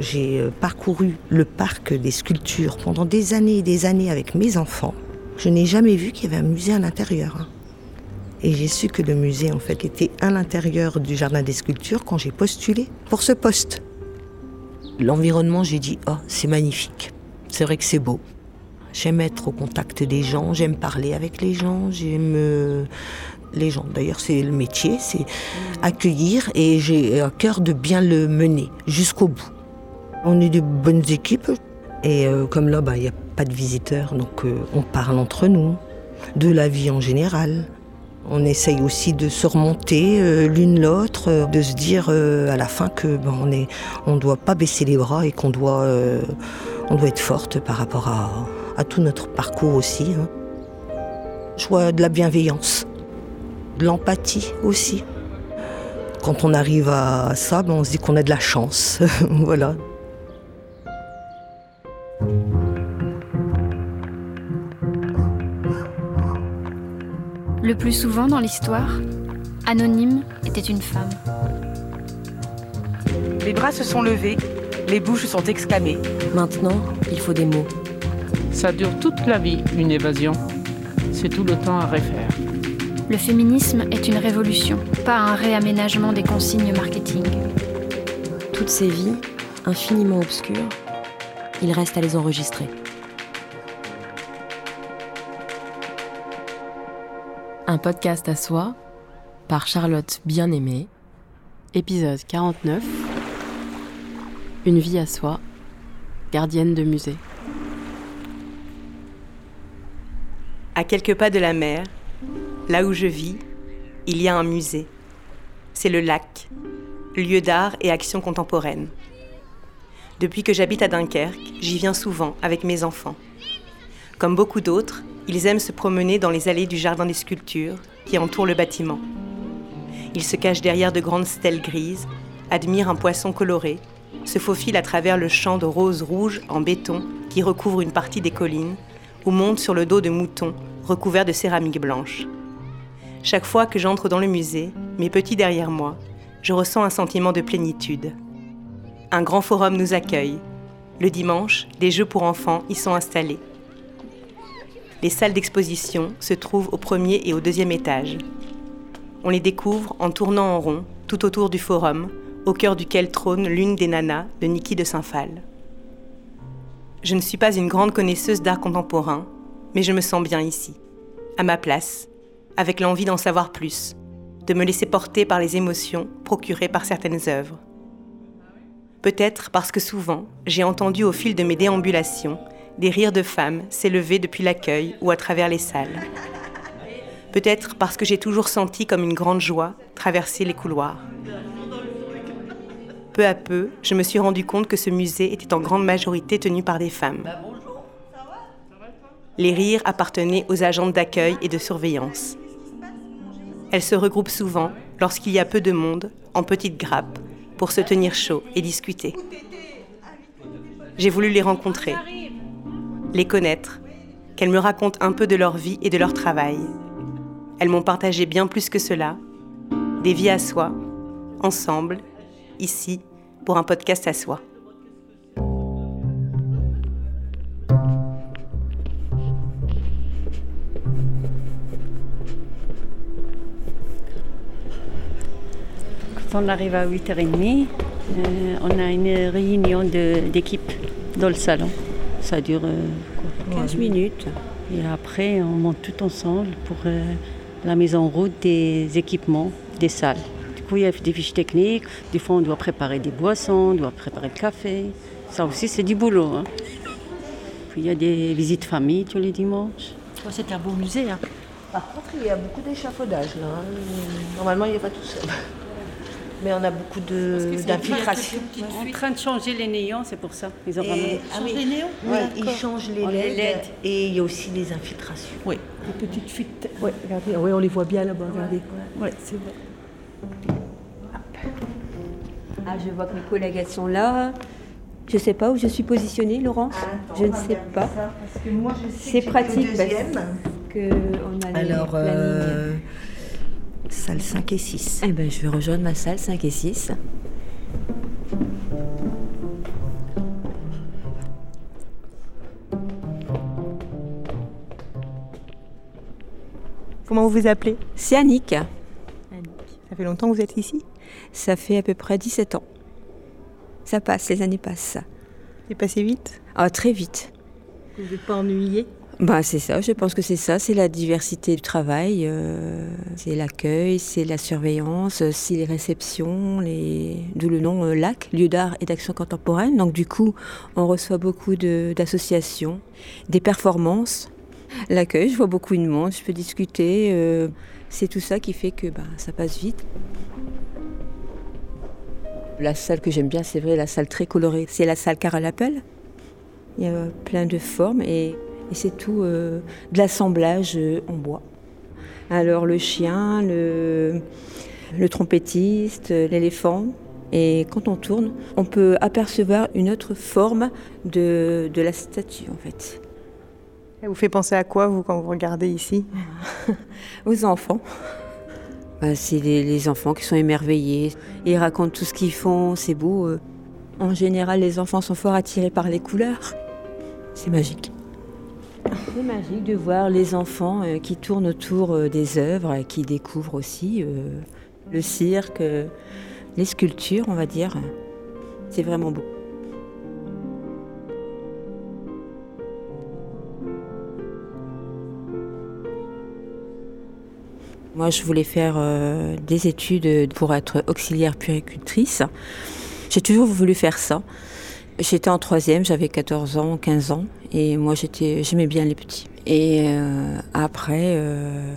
J'ai euh, parcouru le parc des sculptures pendant des années et des années avec mes enfants. Je n'ai jamais vu qu'il y avait un musée à l'intérieur. hein. Et j'ai su que le musée, en fait, était à l'intérieur du jardin des sculptures quand j'ai postulé pour ce poste. L'environnement, j'ai dit, oh, c'est magnifique. C'est vrai que c'est beau. J'aime être au contact des gens, j'aime parler avec les gens, j'aime euh, les gens. D'ailleurs, c'est le métier, c'est accueillir et j'ai à cœur de bien le mener jusqu'au bout. On est de bonnes équipes et euh, comme là, bah, il n'y a pas de visiteurs, donc euh, on parle entre nous, de la vie en général. On essaye aussi de se remonter euh, l'une l'autre, de se dire à la fin que ben, on on doit pas baisser les bras et qu'on doit, être forte par rapport à, tout notre parcours aussi. hein. Je vois de la bienveillance, de l'empathie aussi. Quand on arrive à ça, ben, on se dit qu'on a de la chance. voilà. Le plus souvent dans l'histoire, Anonyme était une femme. Les bras se sont levés, les bouches sont exclamées. Maintenant, il faut des mots. Ça dure toute la vie, une évasion. C'est tout le temps à refaire. Le féminisme est une révolution, pas un réaménagement des consignes marketing. Toutes ces vies, infiniment obscures, il reste à les enregistrer. Un podcast à soi par Charlotte Bien-Aimée, épisode 49. Une vie à soi, gardienne de musée. À quelques pas de la mer, là où je vis, il y a un musée. C'est le lac, lieu d'art et action contemporaine. Depuis que j'habite à Dunkerque, j'y viens souvent avec mes enfants. Comme beaucoup d'autres, ils aiment se promener dans les allées du jardin des sculptures qui entourent le bâtiment. Ils se cachent derrière de grandes stèles grises, admirent un poisson coloré, se faufilent à travers le champ de roses rouges en béton qui recouvre une partie des collines, ou montent sur le dos de moutons recouverts de céramique blanche. Chaque fois que j'entre dans le musée, mes petits derrière moi, je ressens un sentiment de plénitude. Un grand forum nous accueille. Le dimanche, des jeux pour enfants y sont installés. Les salles d'exposition se trouvent au premier et au deuxième étage. On les découvre en tournant en rond tout autour du forum, au cœur duquel trône l'une des nanas de Niki de Saint-Phal. Je ne suis pas une grande connaisseuse d'art contemporain, mais je me sens bien ici, à ma place, avec l'envie d'en savoir plus, de me laisser porter par les émotions procurées par certaines œuvres. Peut-être parce que souvent, j'ai entendu au fil de mes déambulations des rires de femmes s'élever depuis l'accueil ou à travers les salles. Peut-être parce que j'ai toujours senti comme une grande joie traverser les couloirs. Peu à peu, je me suis rendu compte que ce musée était en grande majorité tenu par des femmes. Les rires appartenaient aux agentes d'accueil et de surveillance. Elles se regroupent souvent, lorsqu'il y a peu de monde, en petites grappes, pour se tenir chaud et discuter. J'ai voulu les rencontrer, les connaître, qu'elles me racontent un peu de leur vie et de leur travail. Elles m'ont partagé bien plus que cela, des vies à soi, ensemble, ici, pour un podcast à soi. Quand on arrive à 8h30, euh, on a une réunion d'équipe dans le salon. Ça dure euh, quoi, 15 minutes. Et après, on monte tout ensemble pour euh, la mise en route des équipements des salles. Du coup, il y a des fiches techniques. Des fois, on doit préparer des boissons, on doit préparer le café. Ça aussi, c'est du boulot. hein. Puis il y a des visites famille tous les dimanches. C'est un beau musée. Hein. Par contre, il y a beaucoup d'échafaudage là. hein. Normalement, il n'y a pas tout seul. Mais on a beaucoup de- d'infiltration. En train de changer les néons, c'est pour ça. Ils ont Et- ramené. ah oui. les néons Ouais, ils changent les Oh, les LED, LED. et il y a aussi les infiltrations. Oui. Des petites fuites. Ouais, regardez. Oui, on les voit bien là-bas. Regardez. Ouais, c'est vrai. Ah, je vois que mes collègues elles sont là. Je ne sais pas où je suis positionnée, Laurence. je ne sais pas. C'est pratique parce que on a les- Alors, la euh, salle 5 et 6. Eh ben, je vais rejoindre ma salle 5 et 6. Comment vous vous appelez? C'est Annick. Annick. Ça fait longtemps que vous êtes ici? Ça fait à peu près 17 ans. Ça passe, les années passent. C'est passé vite? Ah, très vite. Vous n'êtes pas ennuyée bah, c'est ça, je pense que c'est ça, c'est la diversité du travail, euh, c'est l'accueil, c'est la surveillance, c'est les réceptions, d'où le nom euh, LAC, lieu d'art et d'action contemporaine. Donc du coup, on reçoit beaucoup d'associations, des performances, l'accueil, je vois beaucoup de monde, je peux discuter, euh, c'est tout ça qui fait que bah, ça passe vite. La salle que j'aime bien, c'est vrai, la salle très colorée, c'est la salle Carole Appel. Il y a plein de formes et, et c'est tout euh, de l'assemblage euh, en bois. Alors le chien, le, le trompettiste, l'éléphant. Et quand on tourne, on peut apercevoir une autre forme de, de la statue en fait. Ça vous fait penser à quoi, vous, quand vous regardez ici? Aux enfants. Bah, c'est les, les enfants qui sont émerveillés. Ils racontent tout ce qu'ils font, c'est beau. En général, les enfants sont fort attirés par les couleurs. C'est magique. C'est magique de voir les enfants euh, qui tournent autour euh, des œuvres qui découvrent aussi euh, le cirque, les sculptures, on va dire. C'est vraiment beau. Moi, je voulais faire des études pour être auxiliaire puéricultrice. J'ai toujours voulu faire ça. J'étais en troisième, j'avais 14 ans, 15 ans, et moi j'aimais bien les petits. Et euh, après, euh,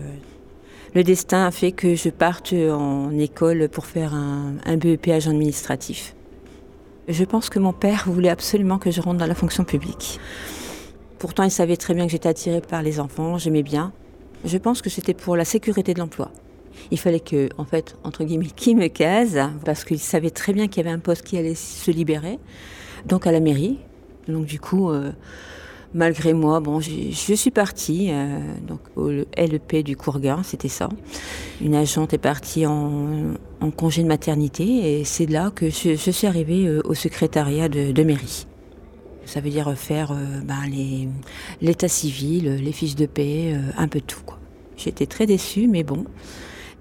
le destin a fait que je parte en école pour faire un, un BEP agent administratif. Je pense que mon père voulait absolument que je rentre dans la fonction publique. Pourtant, il savait très bien que j'étais attirée par les enfants, j'aimais bien. Je pense que c'était pour la sécurité de l'emploi. Il fallait que, en fait, entre guillemets, qui me case, parce qu'il savait très bien qu'il y avait un poste qui allait se libérer, donc à la mairie. Donc du coup, euh, malgré moi, je suis partie, euh, au LEP du Courguin, c'était ça. Une agente est partie en, congé de maternité, et c'est là que je, suis arrivée euh, au secrétariat de, mairie. Ça veut dire faire euh, ben, l'état civil, les fiches de paix, un peu tout. J'étais très déçue, mais bon.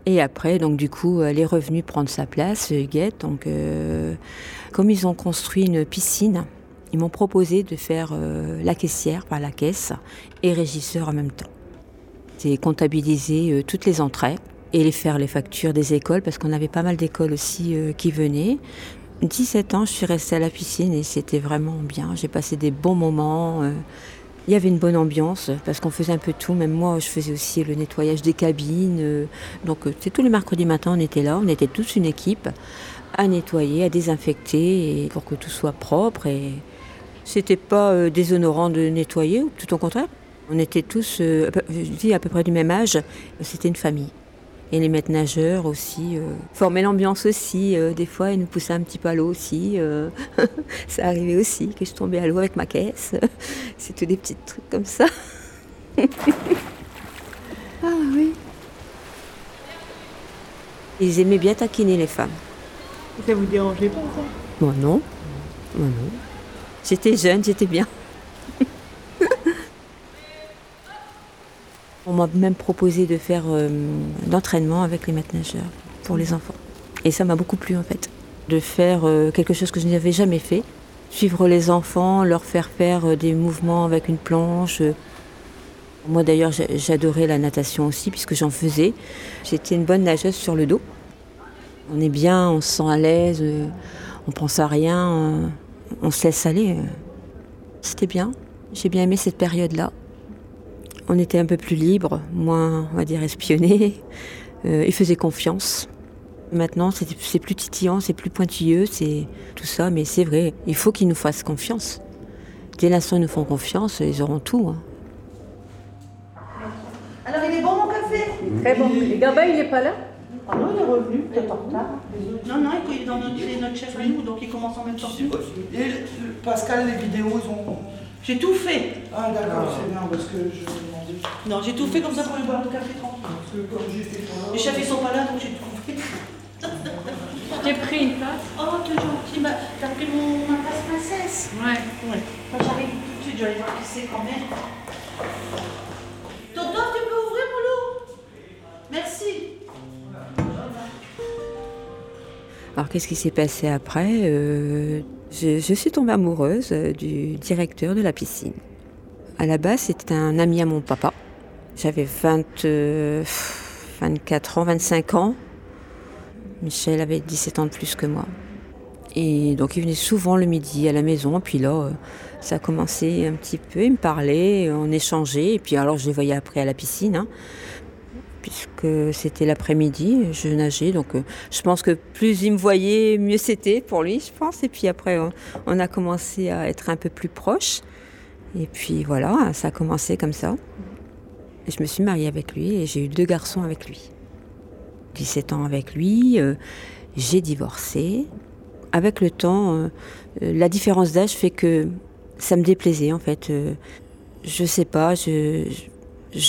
Et après, donc du coup, elle est revenue prendre sa place, Huguette. Donc, comme ils ont construit une piscine, ils m'ont proposé de faire euh, la caissière par la caisse et régisseur en même temps. C'est comptabiliser euh, toutes les entrées et les faire les factures des écoles, parce qu'on avait pas mal d'écoles aussi euh, qui venaient. 17 ans, je suis restée à la piscine et c'était vraiment bien. J'ai passé des bons moments. il y avait une bonne ambiance parce qu'on faisait un peu tout. Même moi, je faisais aussi le nettoyage des cabines. Donc, c'est tous les mercredis matins, on était là. On était tous une équipe à nettoyer, à désinfecter pour que tout soit propre. Et c'était pas euh, déshonorant de nettoyer, ou tout au contraire. On était tous, euh, je dis à peu près du même âge. C'était une famille. Et les maîtres nageurs aussi euh, formaient l'ambiance aussi. euh, des fois, ils nous poussaient un petit peu à l'eau aussi. euh, ça arrivait aussi que je tombais à l'eau avec ma caisse. C'était des petits trucs comme ça. ah oui. Ils aimaient bien taquiner les femmes. Ça vous dérangeait pas ça? Moi non. Moi non. J'étais jeune, j'étais bien. On m'a même proposé de faire euh, d'entraînement avec les maîtres nageurs pour les enfants. Et ça m'a beaucoup plu en fait. De faire euh, quelque chose que je n'avais jamais fait. Suivre les enfants, leur faire faire euh, des mouvements avec une planche. Moi d'ailleurs j'a- j'adorais la natation aussi puisque j'en faisais. J'étais une bonne nageuse sur le dos. On est bien, on se sent à l'aise, euh, on pense à rien, on se laisse aller. C'était bien. J'ai bien aimé cette période-là. On était un peu plus libre, moins, on va dire, espionné. Euh, ils faisaient confiance. Maintenant, c'est plus titillant, c'est plus pointilleux, c'est tout ça, mais c'est vrai, il faut qu'ils nous fassent confiance. Dès l'instant où ils nous font confiance, ils auront tout. hein. Alors il est bon mon café? Très bon. Et Gabin, il n'est pas là? Ah non, il est revenu, peut-être en retard. Non, non, il est dans notre, notre chef à nous, donc il commence en même temps. que nous. Et le- Pascal, les vidéos, ils ont. J'ai tout fait. Ah, d'accord, c'est bien parce que je me demandais. Non, j'ai tout fait comme ça pour aller boire le café tranquille. Parce que comme j'étais pas là. Les chefs ils sont pas là, donc j'ai tout fait. J'ai pris une place. Oh, t'es gentil, t'as pris mon, ma place princesse. Ouais. Ouais. Moi j'arrive tout de suite, je vais aller voir qui c'est quand même. Tonton, tu peux ouvrir, Moulou Alors qu'est-ce qui s'est passé après je, je, suis tombée amoureuse du directeur de la piscine. À la base, c'était un ami à mon papa. J'avais 20, 24 ans, 25 ans. Michel avait 17 ans de plus que moi. Et donc il venait souvent le midi à la maison. Puis là, euh, ça a commencé un petit peu. Il me parlait, on échangeait. Et puis alors je les voyais après à la piscine. Hein. Puisque c'était l'après-midi, je nageais. Donc euh, je pense que plus il me voyait, mieux c'était pour lui, je pense. Et puis après, on a commencé à être un peu plus proches. Et puis voilà, ça a commencé comme ça. Et je me suis mariée avec lui et j'ai eu deux garçons avec lui. 17 ans avec lui, euh, j'ai divorcé. Avec le temps, euh, euh, la différence d'âge fait que ça me déplaisait en fait. je sais pas, je,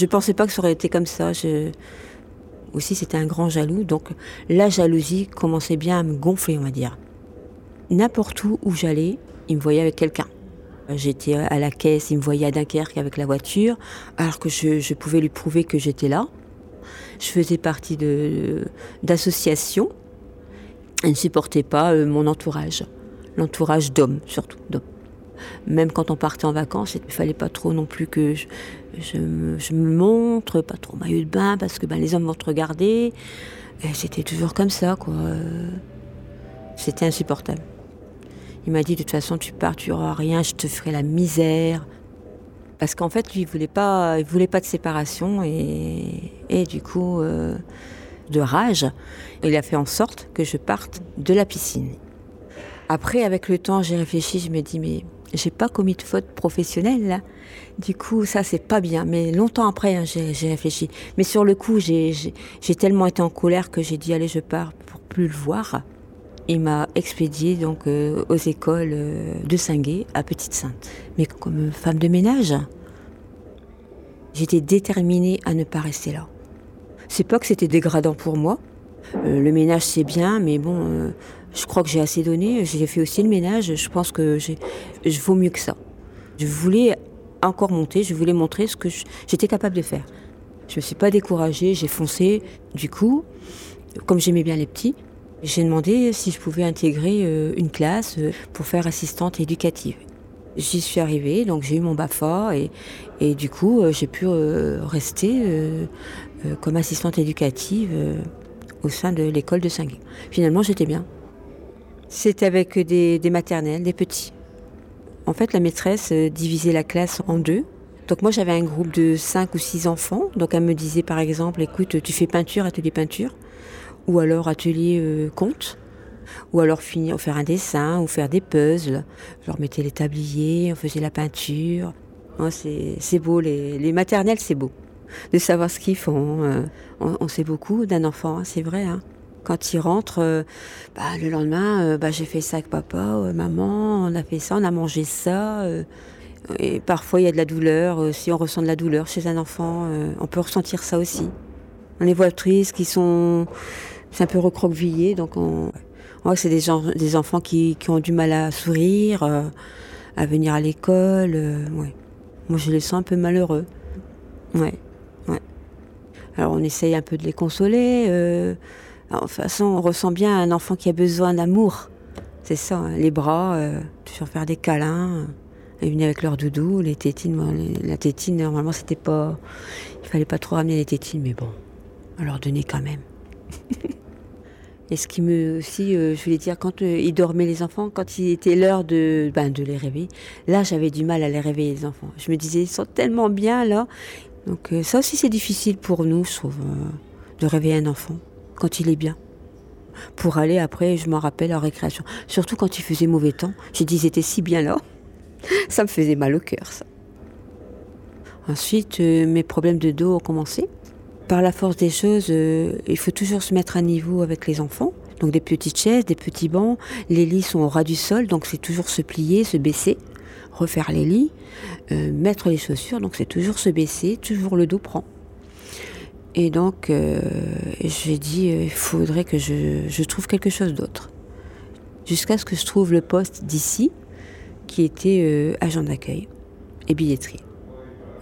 pensais pas que ça aurait été comme ça. Je, aussi, c'était un grand jaloux, donc la jalousie commençait bien à me gonfler, on va dire. N'importe où où j'allais, il me voyait avec quelqu'un. J'étais à la caisse, il me voyait à Dunkerque avec la voiture, alors que je, pouvais lui prouver que j'étais là. Je faisais partie d'associations. Il ne supportait pas euh, mon entourage, l'entourage d'hommes surtout, Même quand on partait en vacances, il ne fallait pas trop non plus que je, me, montre, pas trop maillot de bain, parce que ben, les hommes vont te regarder. C'était toujours comme ça, quoi. C'était insupportable. Il m'a dit de toute façon tu pars, tu auras rien, je te ferai la misère. Parce qu'en fait, lui, il voulait pas, il voulait pas de séparation et, et du coup, euh, de rage, il a fait en sorte que je parte de la piscine. Après, avec le temps, j'ai réfléchi, je me dis mais j'ai pas commis de faute professionnelle. Du coup, ça c'est pas bien. Mais longtemps après, hein, j'ai réfléchi. Mais sur le coup, j'ai tellement été en colère que j'ai dit allez, je pars pour plus le voir il m'a expédié donc euh, aux écoles euh, de Singuet à Petite-Sainte. Mais comme femme de ménage, j'étais déterminée à ne pas rester là. C'est pas que c'était dégradant pour moi. Euh, le ménage c'est bien, mais bon, je crois que j'ai assez donné. J'ai fait aussi le ménage. Je pense que je vaux mieux que ça. Je voulais encore monter. Je voulais montrer ce que j'étais capable de faire. Je me suis pas découragée. J'ai foncé. Du coup, comme j'aimais bien les petits, j'ai demandé si je pouvais intégrer euh, une classe euh, pour faire assistante éducative. J'y suis arrivée, donc j'ai eu mon BAFA et, et du coup euh, j'ai pu rester comme assistante éducative au sein de l'école de saint Finalement j'étais bien. C'était avec des, maternelles, des petits. En fait la maîtresse divisait la classe en deux. Donc moi j'avais un groupe de cinq ou six enfants. Donc elle me disait par exemple écoute tu fais peinture, atelier peinture ou alors atelier euh, compte, ou alors finir, faire un dessin, ou faire des puzzles. Je leur mettais les tabliers, on faisait la peinture. c'est beau, les, maternelles, c'est beau. De savoir ce qu'ils font. Euh, on, sait beaucoup d'un enfant, hein, c'est vrai. Hein. Quand il rentre, euh, bah, le lendemain, bah, j'ai fait ça avec papa, maman, on a fait ça, on a mangé ça. et parfois, il y a de la douleur. si on ressent de la douleur chez un enfant, on peut ressentir ça aussi. On les voit tristes, qui sont c'est un peu recroquevillé. Donc on, voit que c'est des, enfants qui, ont du mal à sourire, euh, à venir à l'école. Euh. Moi, je les sens un peu malheureux. Ouais, ouais. Alors on essaye un peu de les consoler. Euh, de toute façon, on ressent bien un enfant qui a besoin d'amour. C'est ça, hein. les bras, toujours faire des câlins. Ils venaient avec leur doudou, les tétines. la tétine, normalement, c'était pas. Il fallait pas trop ramener les tétines, mais bon, on leur donnait quand même. Et ce qui me aussi, euh, je voulais dire, quand euh, ils dormaient les enfants, quand il était l'heure de, ben, de les réveiller, là j'avais du mal à les réveiller les enfants. Je me disais, ils sont tellement bien là. Donc euh, ça aussi c'est difficile pour nous, je trouve, de réveiller un enfant quand il est bien. Pour aller après, je m'en rappelle, en récréation. Surtout quand il faisait mauvais temps. J'ai dit, ils étaient si bien là. ça me faisait mal au cœur, ça. Ensuite, mes problèmes de dos ont commencé par la force des choses, euh, il faut toujours se mettre à niveau avec les enfants. Donc des petites chaises, des petits bancs. Les lits sont au ras du sol, donc c'est toujours se plier, se baisser, refaire les lits, euh, mettre les chaussures. Donc c'est toujours se baisser, toujours le dos prend. Et donc euh, j'ai dit, il faudrait que je, trouve quelque chose d'autre. Jusqu'à ce que je trouve le poste d'ici, qui était agent d'accueil et billetterie.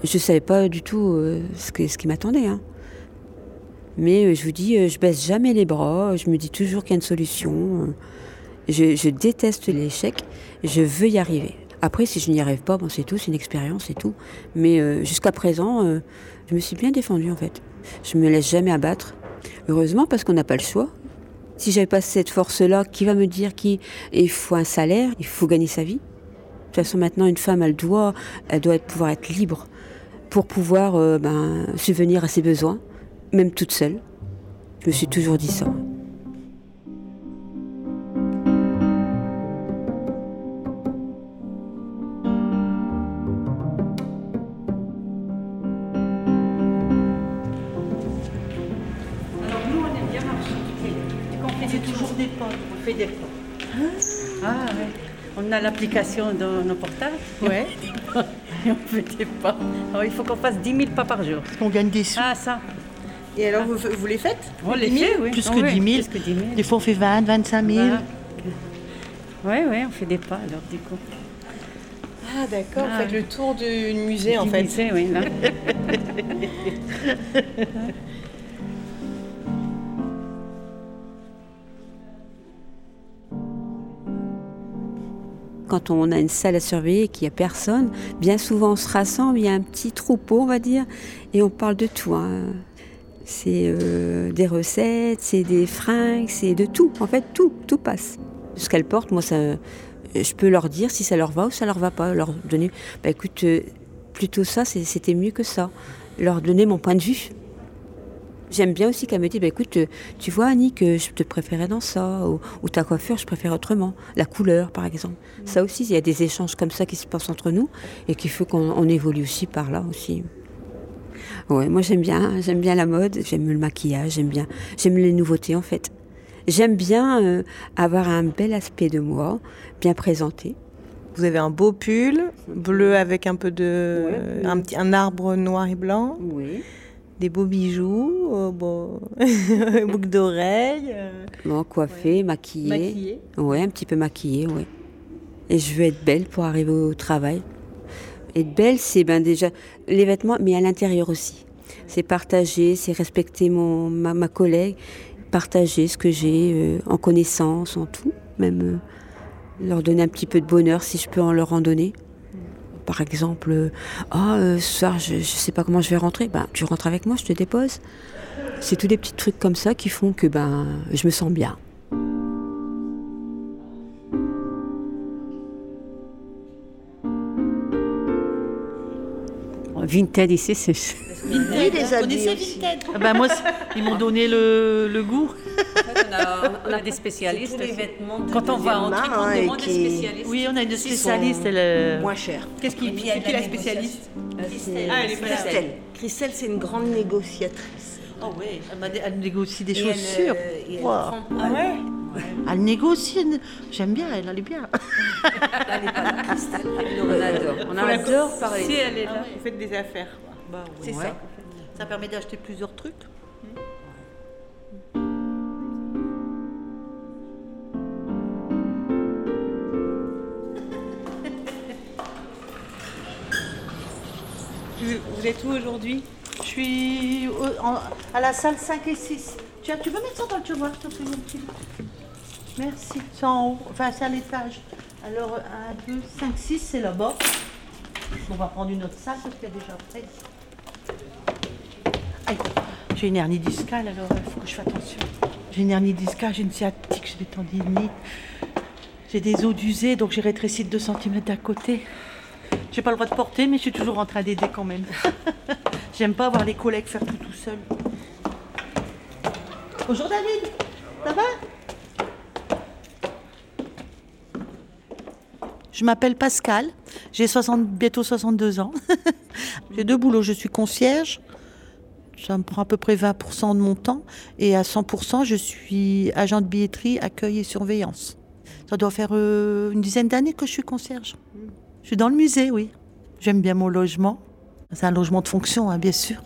Je ne savais pas du tout ce, qui m'attendait. Hein. Mais euh, je vous dis, euh, je baisse jamais les bras, je me dis toujours qu'il y a une solution. Je déteste l'échec, je veux y arriver. Après, si je n'y arrive pas, bon, c'est tout, c'est une expérience, c'est tout. Mais euh, jusqu'à présent, euh, je me suis bien défendue en fait. Je me laisse jamais abattre. Heureusement, parce qu'on n'a pas le choix. Si j'avais pas cette force-là, qui va me dire qu'il faut un salaire, il faut gagner sa vie De toute façon, maintenant, une femme, elle doit, elle doit pouvoir être libre pour pouvoir euh, ben, subvenir à ses besoins, même toute seule. Je me suis toujours dit ça. On a l'application dans nos portables. Ouais. Et on fait des pas. Alors, il faut qu'on fasse 10 000 pas par jour. On gagne des sous. Ah ça. Et alors, vous, vous les faites On les 10 000? fait, oui. Plus que ouais, 10 000. Plus que 10 000. Des fois, on fait 20, 25 000. Voilà. Ouais, ouais, on fait des pas alors du coup. Ah d'accord, Ah. vous faites le tour du musée en Du fait. musée, oui, là. Quand on a une salle à surveiller et qu'il n'y a personne, bien souvent on se rassemble, il y a un petit troupeau, on va dire, et on parle de tout. hein. C'est euh, des recettes, c'est des fringues, c'est de tout. En fait, tout, tout passe. Ce qu'elles portent, moi, ça, je peux leur dire si ça leur va ou ça leur va pas. Leur donner, bah écoute, euh, plutôt ça, c'était mieux que ça. Leur donner mon point de vue. J'aime bien aussi qu'elle me dise, bah, écoute, euh, tu vois Annie que je te préférais dans ça, ou, ou ta coiffure, je préfère autrement. La couleur, par exemple. Ça aussi, il y a des échanges comme ça qui se passent entre nous et qu'il faut qu'on on évolue aussi par là aussi. Ouais, moi j'aime bien, j'aime bien la mode, j'aime le maquillage, j'aime bien, j'aime les nouveautés en fait. J'aime bien euh, avoir un bel aspect de moi, bien présenté. Vous avez un beau pull bleu avec un peu de Ouais. un petit un arbre noir et blanc, Oui. Des beaux bijoux, euh, bon, boucle d'oreilles, euh, Bon, coiffée, maquillée. maquillée. Ouais, un petit peu maquillée, ouais. Et je veux être belle pour arriver au travail. Être belle, c'est ben déjà les vêtements, mais à l'intérieur aussi. C'est partager, c'est respecter mon, ma, ma collègue, partager ce que j'ai euh, en connaissance, en tout. Même euh, leur donner un petit peu de bonheur si je peux en leur en donner. Par exemple, ah, ce soir, je ne sais pas comment je vais rentrer. Ben, tu rentres avec moi, je te dépose. C'est tous des petits trucs comme ça qui font que ben, je me sens bien. Vinted ici, c'est. Oui, les habits aussi. Ah ben, moi, ils m'ont donné le, le goût. On a des spécialistes. tous les vêtements de Quand on va en main, on hein, demande des qui- spécialistes. Oui, on a une Qui spécialiste. Elle, euh, Moins cher. Qu'est-ce qui, Et puis, il y a c'est de qui la la spécialiste C'est Ah, elle est Christelle. Christelle, c'est une grande négociatrice. Oh oui, elle, négocie des Et elle, chaussures. euh, elle Wow. prend- Ah ouais Elle négocie. elle- J'aime bien, elle, elle est bien. Elle n'est pas là, Christelle. On adore. On adore parler. Si elle est là. Vous faites des affaires. C'est Ouais. ça. Ça permet d'acheter plusieurs trucs. Vous êtes où aujourd'hui? Je suis à la salle 5 et 6. Tiens, tu veux mettre ça dans le tiroir, s'il te plaît, mon petit Merci. C'est en haut, enfin c'est à l'étage. Alors 1, 2, 5, 6, c'est là-bas. On va prendre une autre salle parce qu'il y a déjà près. Aïe, j'ai une hernie discale, alors il faut que je fasse attention. J'ai une hernie discale, j'ai une sciatique, j'ai des tendinites. J'ai des os d'usée, donc j'ai rétréci de 2 cm d'un côté. J'ai pas le droit de porter, mais je suis toujours en train d'aider quand même. J'aime pas voir les collègues faire tout tout seul. Bonjour David, ça va? Je m'appelle Pascal, j'ai 60 bientôt 62 ans. j'ai deux boulots, je suis concierge, ça me prend à peu près 20% de mon temps, et à 100% je suis agent de billetterie, accueil et surveillance. Ça doit faire euh, une dizaine d'années que je suis concierge. Je suis dans le musée, oui. J'aime bien mon logement. C'est un logement de fonction, hein, bien sûr.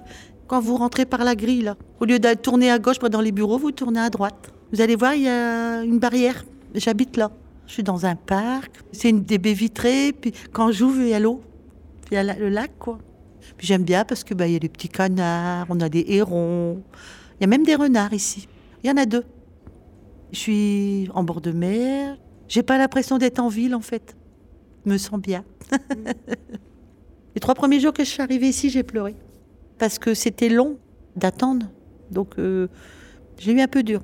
Quand vous rentrez par la grille, au lieu de tourner à gauche dans les bureaux, vous tournez à droite. Vous allez voir, il y a une barrière. J'habite là. Je suis dans un parc. C'est une des baies vitrées. Puis quand j'ouvre, il y a l'eau. Il y a le lac, quoi. J'aime bien parce que il y a des petits canards, on a des hérons, il y a même des renards ici. Il y en a deux. Je suis en bord de mer. J'ai pas l'impression d'être en ville en fait. Me sens bien. Les trois premiers jours que je suis arrivée ici, j'ai pleuré. Parce que c'était long d'attendre. Donc euh, j'ai eu un peu dur.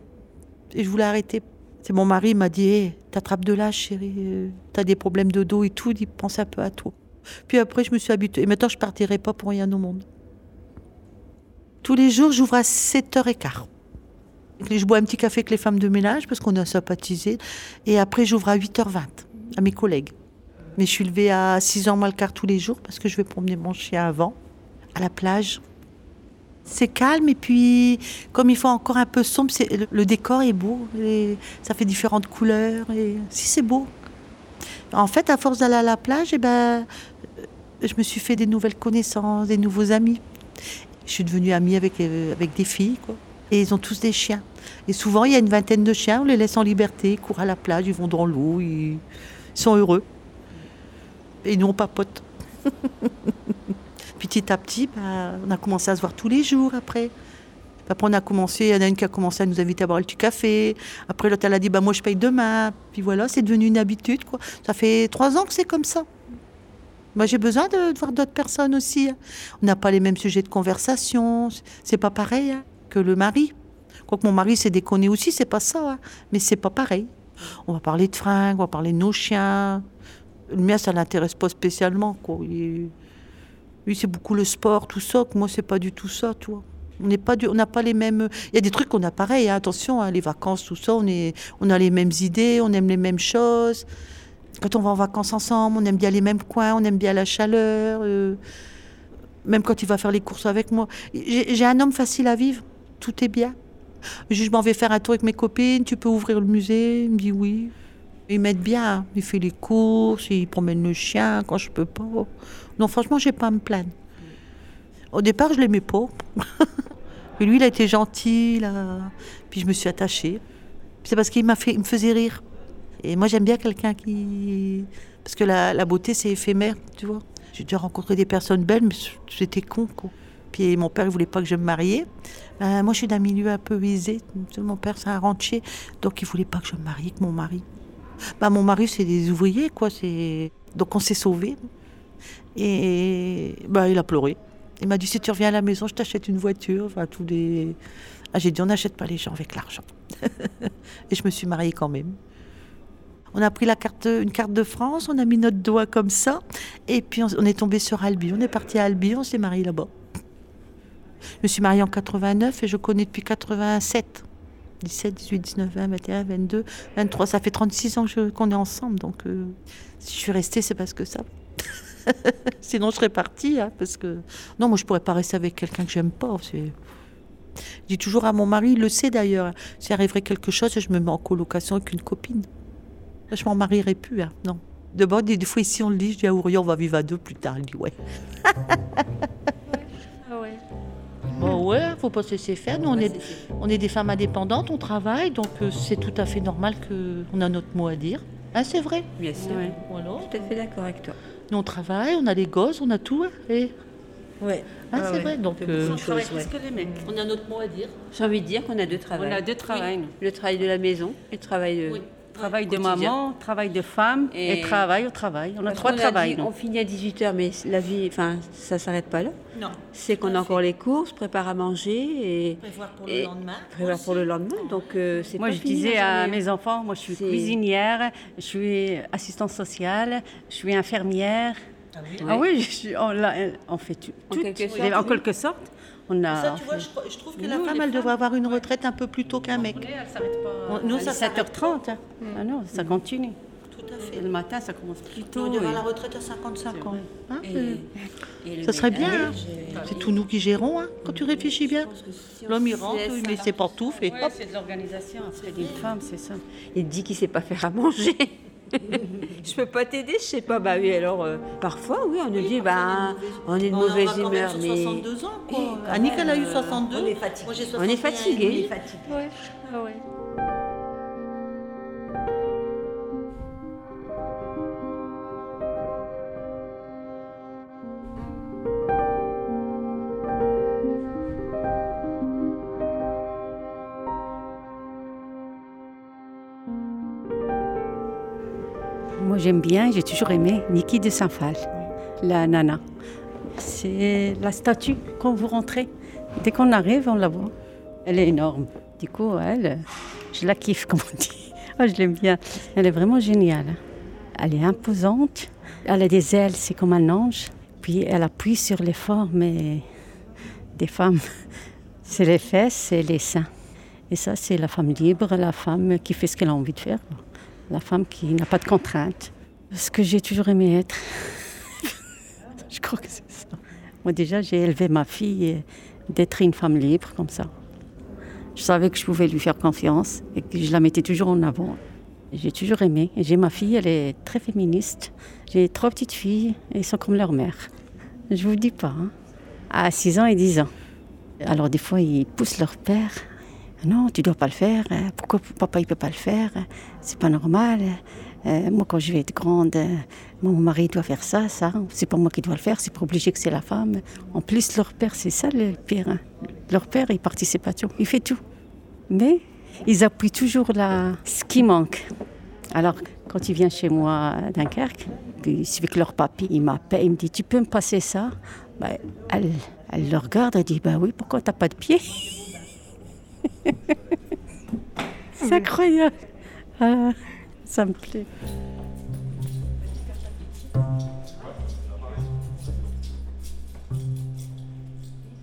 Et je voulais arrêter. C'est mon mari m'a dit hey, T'attrapes de l'âge, chérie. euh, T'as des problèmes de dos et tout. Il pense un peu à toi. Puis après, je me suis habituée. Et maintenant, je partirai pas pour rien au monde. Tous les jours, j'ouvre à 7h15. Je bois un petit café avec les femmes de ménage parce qu'on a sympathisé. Et après, j'ouvre à 8h20 à mes collègues. Mais je suis levée à 6h moins le quart tous les jours parce que je vais promener mon chien avant, à la plage. C'est calme et puis, comme il faut encore un peu sombre, le, décor est beau. ça fait différentes couleurs. Et si, c'est beau. En fait, à force d'aller à la plage, eh ben, je me suis fait des nouvelles connaissances, des nouveaux amis. Je suis devenue amie avec, euh, des filles. Et ils ont tous des chiens. Et souvent, il y a une vingtaine de chiens, on les laisse en liberté, ils courent à la plage, ils vont dans l'eau, ils sont heureux. Et nous, on papote. petit à petit, bah, on a commencé à se voir tous les jours après. Après, on a commencé, il y en a une qui a commencé à nous inviter à boire le petit café. Après, l'autre, elle a dit, bah, moi, je paye demain. Puis voilà, c'est devenu une habitude. Ça fait trois ans que c'est comme ça. Moi, j'ai besoin de, de voir d'autres personnes aussi. hein. On n'a pas les mêmes sujets de conversation. C'est pas pareil hein, que le mari. Quoique mon mari s'est déconné aussi, c'est pas ça. hein. Mais c'est pas pareil. On va parler de fringues, on va parler de nos chiens. Le mien, ça l'intéresse pas spécialement. Il- Lui, c'est beaucoup le sport, tout ça. que Moi, c'est pas du tout ça, tu vois. On n'est pas du- on n'a pas les mêmes. Il y a des trucs qu'on a pareil. hein, Attention, hein, les vacances, tout ça. On est, on a les mêmes idées, on aime les mêmes choses. Quand on va en vacances ensemble, on aime bien les mêmes coins, on aime bien la chaleur. euh, même quand il va faire les courses avec moi. J'ai un homme facile à vivre. Tout est bien. Je m'en vais faire un tour avec mes copines. Tu peux ouvrir le musée Il me dit oui. Il m'aide bien. hein. Il fait les courses, il promène le chien quand je peux pas. Non, franchement, j'ai pas à me plaindre. Au départ, je l'aimais pas. Mais lui, il a été gentil. Puis je me suis attachée. C'est parce qu'il fait, me faisait rire. Et moi, j'aime bien quelqu'un qui. Parce que la, beauté, c'est éphémère, tu vois. J'ai déjà rencontré des personnes belles, mais c'était con. Puis mon père, il voulait pas que je me marie. Ben, moi, je suis d'un milieu un peu aisé. Mon père, c'est un rentier. Donc, il voulait pas que je me marie avec mon mari. Ben, mon mari, c'est des ouvriers, quoi. C'est... Donc, on s'est sauvés. Et ben, il a pleuré. Il m'a dit si tu reviens à la maison, je t'achète une voiture. Enfin, tous les. Ah, j'ai dit on n'achète pas les gens avec l'argent. et je me suis mariée quand même. On a pris la carte, une carte de France, on a mis notre doigt comme ça, et puis on, on est tombé sur Albi. On est parti à Albi, on s'est marié là-bas. Je me suis mariée en 89 et je connais depuis 87. 17, 18, 19, 20, 21, 22, 23. Ça fait 36 ans qu'on est ensemble. Donc, euh, si je suis restée, c'est parce que ça. Sinon, je serais partie. hein, parce que... Non, moi, je pourrais pas rester avec quelqu'un que j'aime pas. Je dis toujours à mon mari, il le sait d'ailleurs. hein, S'il arriverait quelque chose, je me mets en colocation avec une copine. Je m'en marierais plus. hein, Non. D'abord, des, des fois, ici, on le dit, je dis à Aurion, on va vivre à deux plus tard. Il dit, ouais. Bon, ouais, faut pas se laisser faire. Nous, on est, on est des femmes indépendantes, on travaille, donc euh, c'est tout à fait normal qu'on a notre mot à dire. Hein, c'est vrai? Bien sûr. Voilà. Tout à fait d'accord avec toi. Nous, on travaille, on a les gosses, on a tout. hein, et... Ouais. Hein, Ouais, c'est ouais. vrai. Donc, On euh, de choses, ouais. que les mecs. on a notre mot à dire. J'ai envie de dire qu'on a deux travails. On a deux travails. Oui. Le travail de la maison et le travail de. Oui. Travail de Quotidien. maman, travail de femme et, Et- travail au travail. On a trois travails. on finit à 18h, mais la vie, enfin, ça s'arrête pas là. Non. C'est qu'on a encore les courses, prépare à manger et Prévoir pour Et- le lendemain. prévoir pour le lendemain. Donc, euh, c'est Moi, pas je fini, disais à journée. mes enfants, moi, je suis cuisinière, je suis assistante sociale, je suis infirmière. Ah oui. Ah oui, je suis- on, fait tout. En tout. quelque sorte, en oui. quelque sorte, on a. Ça, on tu vois, je, je trouve que Nous, la femme, elle femmes- devrait avoir une retraite un peu plus tôt qu'un mec. Elle s'arrête pas. On- nous, à ça s'arrête 7h30. hein. Ah non, ça continue. Tout à fait. Le matin, ça commence plus On tôt. devrait avoir et- la retraite à 55 ans. Hein, Et- c'est- et le Ça serait bien. hein. euh, C'est tout nous qui gérons, hein, quand tu réfléchis bien. on L'homme, il rentre, il met ses pantoufles et hop. c'est de l'organisation, c'est d'une femme, c'est ça. Il dit qu'il sait pas faire à manger. je peux pas t'aider, je sais pas. Bah oui, alors euh, parfois, oui, on nous dit, bah, on est de mauvaise humeur, mais 62 ans, quoi. Annick, elle a eu 62. on est fatigué. Moi, j'ai on est 61 fatigué. et demi. Ouais, ah ouais. J'aime bien, j'ai toujours aimé Niki de Saint-Phal, la nana. C'est la statue quand vous rentrez. Dès qu'on arrive, on la voit. Elle est énorme. Du coup, elle, je la kiffe, comme on dit. Oh, je l'aime bien. Elle est vraiment géniale. Elle est imposante. Elle a des ailes, c'est comme un ange. Puis elle appuie sur les formes des femmes. C'est les fesses et les seins. Et ça, c'est la femme libre, la femme qui fait ce qu'elle a envie de faire. La femme qui n'a pas de contraintes. Ce que j'ai toujours aimé être. je crois que c'est ça. Moi, déjà, j'ai élevé ma fille d'être une femme libre comme ça. Je savais que je pouvais lui faire confiance et que je la mettais toujours en avant. J'ai toujours aimé. J'ai ma fille, elle est très féministe. J'ai trois petites filles et elles sont comme leur mère. Je vous dis pas. Hein. À 6 ans et 10 ans. Alors des fois, ils poussent leur père. Non, tu dois pas le faire. Pourquoi papa il peut pas le faire? C'est pas normal. Euh, moi, quand je vais être grande, euh, mon mari doit faire ça, ça. C'est pas moi qui dois le faire, c'est pour obliger que c'est la femme. En plus, leur père, c'est ça le pire. Hein. Leur père, il participe à tout, il fait tout. Mais ils appuient toujours là ce qui manque. Alors, quand il vient chez moi à Dunkerque, puis avec leur papy, il m'appelle, il me dit Tu peux me passer ça ben, elle, elle le regarde, elle dit Bah oui, pourquoi t'as pas de pied C'est incroyable. Ah, ça me plaît.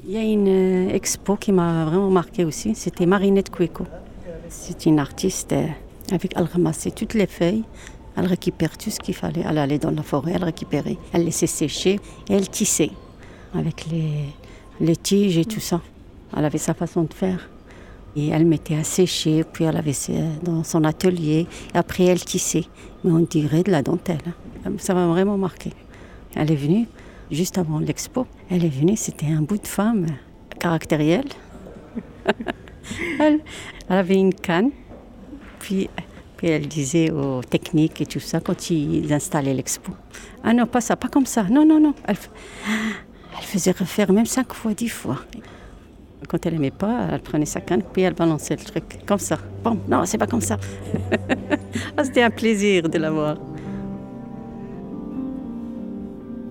Il y a une euh, expo qui m'a vraiment marqué aussi, c'était Marinette Cueco. C'est une artiste, euh, avec, elle ramassait toutes les feuilles, elle récupère tout ce qu'il fallait, elle allait dans la forêt, elle récupérait, elle laissait sécher et elle tissait avec les, les tiges et tout ça. Elle avait sa façon de faire. Elle mettait à sécher, puis elle avait dans son atelier, et après elle tissait. Mais on dirait de la dentelle. Ça m'a vraiment marqué. Elle est venue juste avant l'expo. Elle est venue, c'était un bout de femme caractérielle. elle, avait une canne, puis, puis elle disait aux techniques et tout ça quand ils installaient l'expo. Ah non, pas ça, pas comme ça. Non, non, non. Elle, elle faisait refaire même cinq fois, dix fois. Quand elle aimait pas, elle prenait sa canne, puis elle balançait le truc comme ça. Bon, non, c'est pas comme ça. Ah, c'était un plaisir de la voir.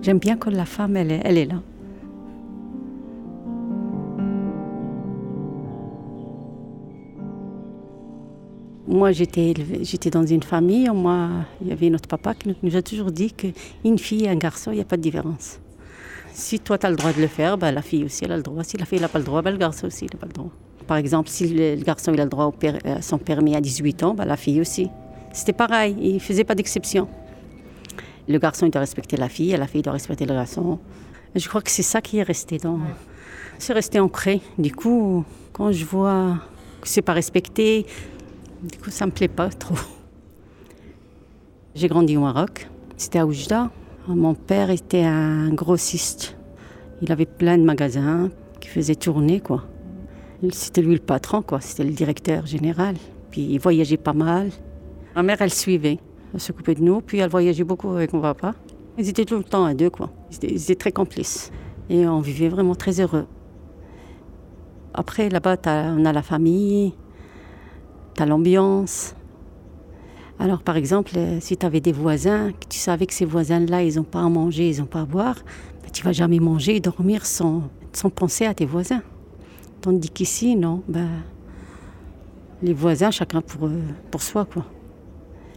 J'aime bien quand la femme, elle est, elle est là. Moi, j'étais, dans une famille, moi, il y avait notre papa qui nous a toujours dit qu'une fille et un garçon, il n'y a pas de différence. Si toi, tu as le droit de le faire, ben, la fille aussi, elle a le droit. Si la fille n'a pas le droit, ben, le garçon aussi, n'a pas le droit. Par exemple, si le garçon il a le droit à son permis à 18 ans, ben, la fille aussi. C'était pareil, il ne faisait pas d'exception. Le garçon, il doit respecter la fille, et la fille doit respecter le garçon. je crois que c'est ça qui est resté dans... C'est resté ancré. Du coup, quand je vois que c'est pas respecté, du coup, ça me plaît pas trop. J'ai grandi au Maroc. C'était à Oujda. Mon père était un grossiste. Il avait plein de magasins qui faisaient tourner, quoi. C'était lui le patron, quoi. C'était le directeur général. Puis il voyageait pas mal. Ma mère, elle suivait. Elle s'occupait de nous. Puis elle voyageait beaucoup avec mon papa. Ils étaient tout le temps à deux, quoi. Ils étaient, très complices. Et on vivait vraiment très heureux. Après, là-bas, on a la famille, tu as l'ambiance. Alors, par exemple, euh, si tu avais des voisins, tu savais que ces voisins-là, ils n'ont pas à manger, ils n'ont pas à boire, ben, tu vas jamais manger et dormir sans, sans penser à tes voisins. Tandis qu'ici, non, ben, les voisins, chacun pour, euh, pour soi, quoi.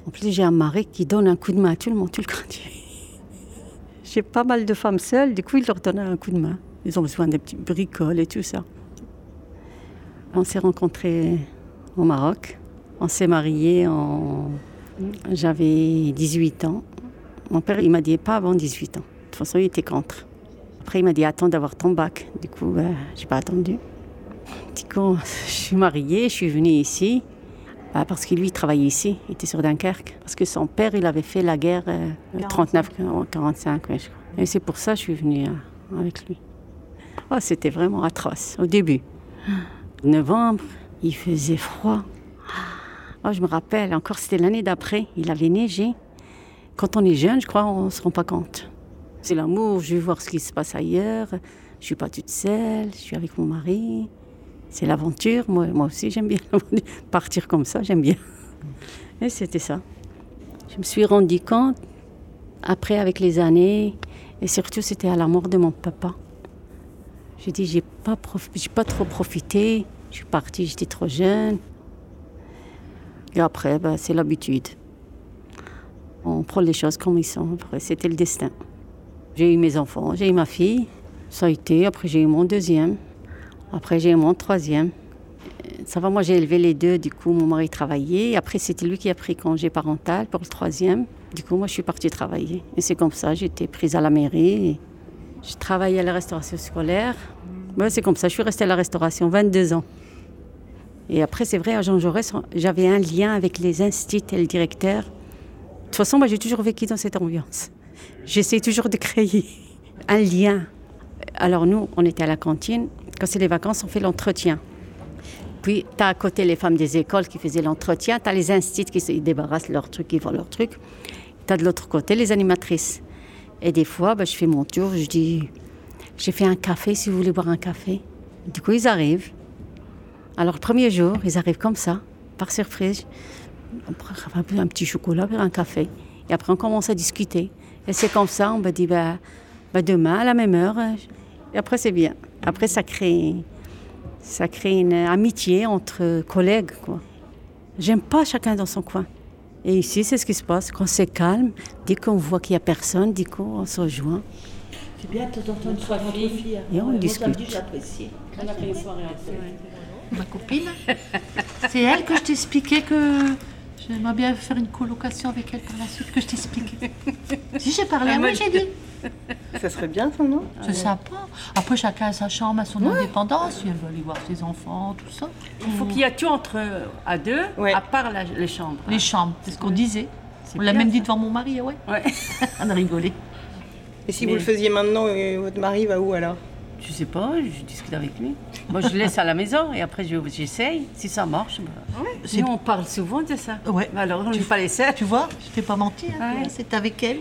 En plus, j'ai un mari qui donne un coup de main à tout le monde, tout le quartier. J'ai pas mal de femmes seules, du coup, il leur donne un coup de main. Ils ont besoin des petits bricoles et tout ça. On s'est rencontrés au Maroc. On s'est mariés en j'avais 18 ans. Mon père, il m'a dit pas avant 18 ans. De toute façon, il était contre. Après, il m'a dit attends d'avoir ton bac. Du coup, je ben, j'ai pas attendu. Du coup, je suis mariée, je suis venue ici. Ben, parce que lui, il travaillait ici, il était sur Dunkerque. Parce que son père, il avait fait la guerre 39-45, euh, Et c'est pour ça que je suis venue euh, avec lui. Oh, c'était vraiment atroce, au début. Novembre, il faisait froid. Oh, je me rappelle, encore c'était l'année d'après, il avait neigé. Quand on est jeune, je crois, on ne se rend pas compte. C'est l'amour, je veux voir ce qui se passe ailleurs. Je ne suis pas toute seule, je suis avec mon mari. C'est l'aventure, moi, moi aussi j'aime bien partir comme ça, j'aime bien. Et c'était ça. Je me suis rendu compte, après avec les années, et surtout c'était à la mort de mon papa. J'ai dit, j'ai pas, j'ai pas trop profité, je suis partie, j'étais trop jeune. Et après, ben, c'est l'habitude. On prend les choses comme ils sont, après c'était le destin. J'ai eu mes enfants, j'ai eu ma fille, ça a été, après j'ai eu mon deuxième, après j'ai eu mon troisième. Ça va, moi j'ai élevé les deux, du coup mon mari travaillait. Après c'était lui qui a pris congé parental pour le troisième. Du coup moi je suis partie travailler. Et c'est comme ça, j'étais prise à la mairie. Je travaillais à la restauration scolaire. c'est comme ça, je suis restée à la restauration 22 ans. Et après c'est vrai, à Jean Jaurès, j'avais un lien avec les instituts et le directeur. De toute façon, moi j'ai toujours vécu dans cette ambiance. J'essaie toujours de créer un lien. Alors nous, on était à la cantine. Quand c'est les vacances, on fait l'entretien. Puis, tu as à côté les femmes des écoles qui faisaient l'entretien, tu as les instituts qui se débarrassent leurs trucs, qui font leurs trucs. Tu as de l'autre côté les animatrices. Et des fois, ben, je fais mon tour, je dis J'ai fait un café si vous voulez boire un café. Du coup, ils arrivent. Alors, le premier jour, ils arrivent comme ça, par surprise. On prend un petit chocolat, un café. Et après, on commence à discuter. Et c'est comme ça, on me dit bah, bah, demain à la même heure. Et après, c'est bien. Après, ça crée ça crée une amitié entre collègues. Quoi. J'aime pas chacun dans son coin. Et ici, c'est ce qui se passe. Quand c'est calme, dès qu'on voit qu'il n'y a personne, dès qu'on se rejoint. C'est bien de temps une soirée entre filles. Et on discute. J'apprécie. On a fait une soirée Ma copine, c'est elle que je t'expliquais que j'aimerais bien faire une colocation avec elle par la suite, que je t'expliquais. si j'ai parlé, Ah, oui, j'ai dit. Ça serait bien, ça, non? C'est sympa. Après, chacun a sa chambre, a son indépendance. Si elle veut aller voir ses enfants, tout ça. Il faut qu'il y ait tout entre à deux, à part la- les chambres. Les chambres, c'est ce qu'on disait. On bien, l'a même ça. dit devant mon mari, ouais. Ouais. On a rigolé. Et si Mais- vous le faisiez maintenant, votre mari va où alors? Je sais pas, je discute avec lui. Moi, je laisse à la maison et après, je- j'essaye. Si ça marche, bah... Nous, on parle souvent de ça. Ouais. Bah alors, on Tu- ne pas seul. Tu vois, je t'ai pas menti, hein, Ouais. c'est avec elle.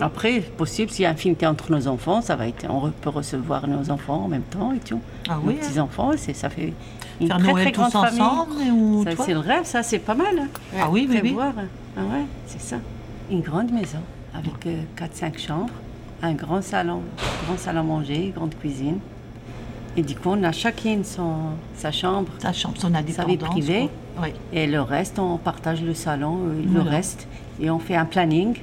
Après, possible, s'il y a infinité entre nos enfants, ça va être, on peut recevoir nos enfants en même temps et tout. Ah nos oui, hein. petits-enfants, c'est, ça fait une Faire très, Noël très grande tous famille. c'est le rêve, ça, c'est pas mal. hein. Ah oui, oui, oui. Prévoir. Ah ouais, c'est ça. Une grande maison avec 4-5 chambres, un grand salon, grand salon à manger, une grande cuisine. Et du coup, on a chacune son, sa chambre, Sa chambre, son sa vie privée. quoi. Et le reste, on partage le salon, euh, le reste, et on fait un planning.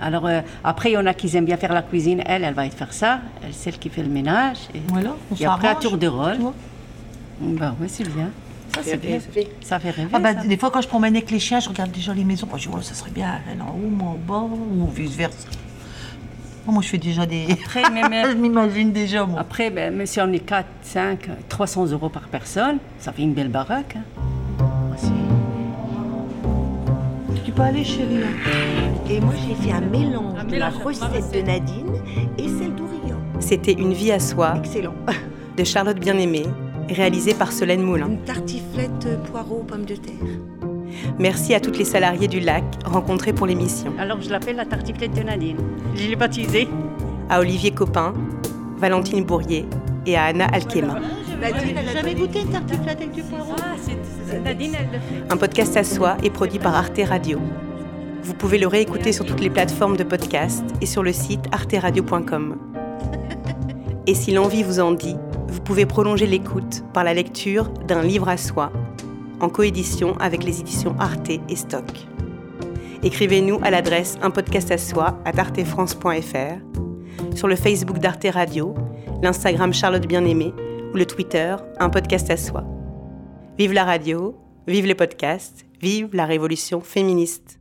Alors euh, après, il y en a qui aiment bien faire la cuisine. Elle, elle va faire ça. Elle, celle qui fait le ménage. Et, Voilà, on et après, à s'arrange, tour de rôle. Ben oui, c'est bien. Ça, c'est bien. Ça fait rêver. Ah bah, ça. des fois, quand je promène avec les chiens, je regarde déjà les maisons. Je dis, oh, ça serait bien, elle en haut, moi en bas, ou vice-versa. Moi, je fais déjà des. Après, même, je m'imagine déjà, moi. après ben, même si on est 4, 5, 300 euros par personne, ça fait une belle baraque. hein. Tu peux aller, chérie. hein. Et moi, j'ai fait un mélange Un de la mélange, recette de. Nadine et celle d'Ourillon. C'était Une vie à soi Excellent. de Charlotte Bien-Aimée, réalisée par Solène Moulin. Une tartiflette euh, poireaux, pommes de terre. Merci à toutes les salariées du lac rencontrées pour l'émission. Alors, je l'appelle la tartiflette de Nadine. Je l'ai baptisée. À Olivier Copin, Valentine Bourrier et à Anna Alkema. Nadine, elle donné- goûté une tartiflette avec du poireau? Ah, Nadine, elle le fait. Un podcast à soi est produit par Arte Radio. Vous pouvez le réécouter sur toutes les plateformes de podcast et sur le site arteradio.com. Et si l'envie vous en dit, vous pouvez prolonger l'écoute par la lecture d'un livre à soi, en coédition avec les éditions Arte et Stock. Écrivez-nous à l'adresse un podcast à soi à artefrance.fr, sur le Facebook d'Arte Radio, l'Instagram Charlotte Bien-Aimée ou le Twitter Un podcast à soi. Vive la radio, vive les podcasts, vive la révolution féministe.